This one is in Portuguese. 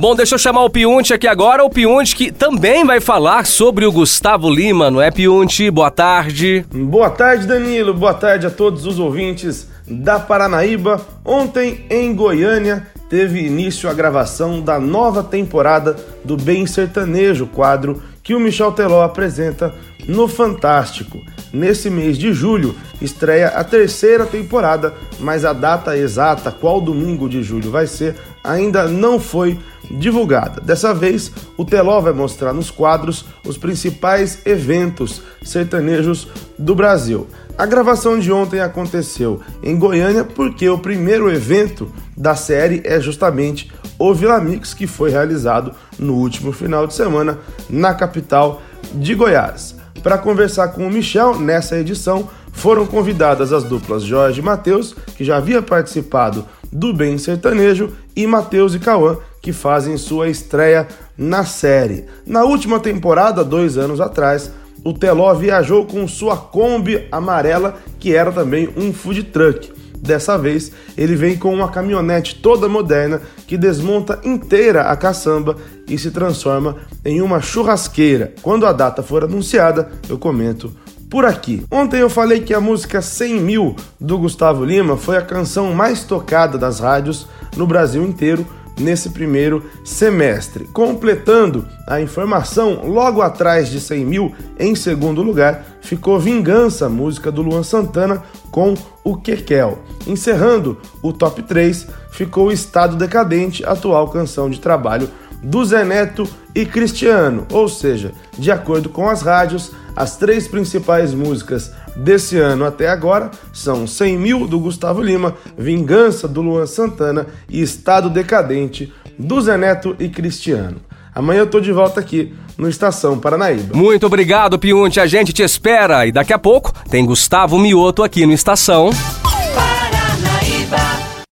Bom, deixa eu chamar o Piunte aqui agora, o Piunte que também vai falar sobre o Gustavo Lima, não é Piunte? Boa tarde. Boa tarde, Danilo. Boa tarde a todos os ouvintes da Paranaíba. Ontem, em Goiânia, teve início a gravação da nova temporada do Bem Sertanejo, quadro que o Michel Teló apresenta no Fantástico. Nesse mês de julho estreia a terceira temporada, mas a data exata, qual domingo de julho vai ser, ainda não foi divulgada. Dessa vez, o Teló vai mostrar nos quadros os principais eventos sertanejos do Brasil. A gravação de ontem aconteceu em Goiânia porque o primeiro evento da série é justamente o Vila Mix, que foi realizado no último final de semana na capital de Goiás. Para conversar com o Michel nessa edição, foram convidadas as duplas Jorge e Matheus, que já havia participado do Bem Sertanejo, e Matheus e Cauã, que fazem sua estreia na série. Na última temporada, dois anos atrás, o Teló viajou com sua Kombi amarela, que era também um food truck. Dessa vez, ele vem com uma caminhonete toda moderna que desmonta inteira a caçamba e se transforma em uma churrasqueira. Quando a data for anunciada, eu comento por aqui. Ontem eu falei que a música 100 mil do Gustavo Lima foi a canção mais tocada das rádios no Brasil inteiro nesse primeiro semestre. Completando a informação, logo atrás de 100 mil, em segundo lugar, ficou Vingança, música do Luan Santana, com o Kekel. Encerrando o top 3, ficou Estado Decadente, atual canção de trabalho do Zé Neto e Cristiano, ou seja, de acordo com as rádios, as três principais músicas desse ano até agora são 100 mil do Gustavo Lima, Vingança do Luan Santana e Estado Decadente do Zé Neto e Cristiano. Amanhã eu tô de volta aqui no Estação Paranaíba. Muito obrigado, Piunte. A gente te espera. E daqui a pouco tem Gustavo Mioto aqui no Estação. Para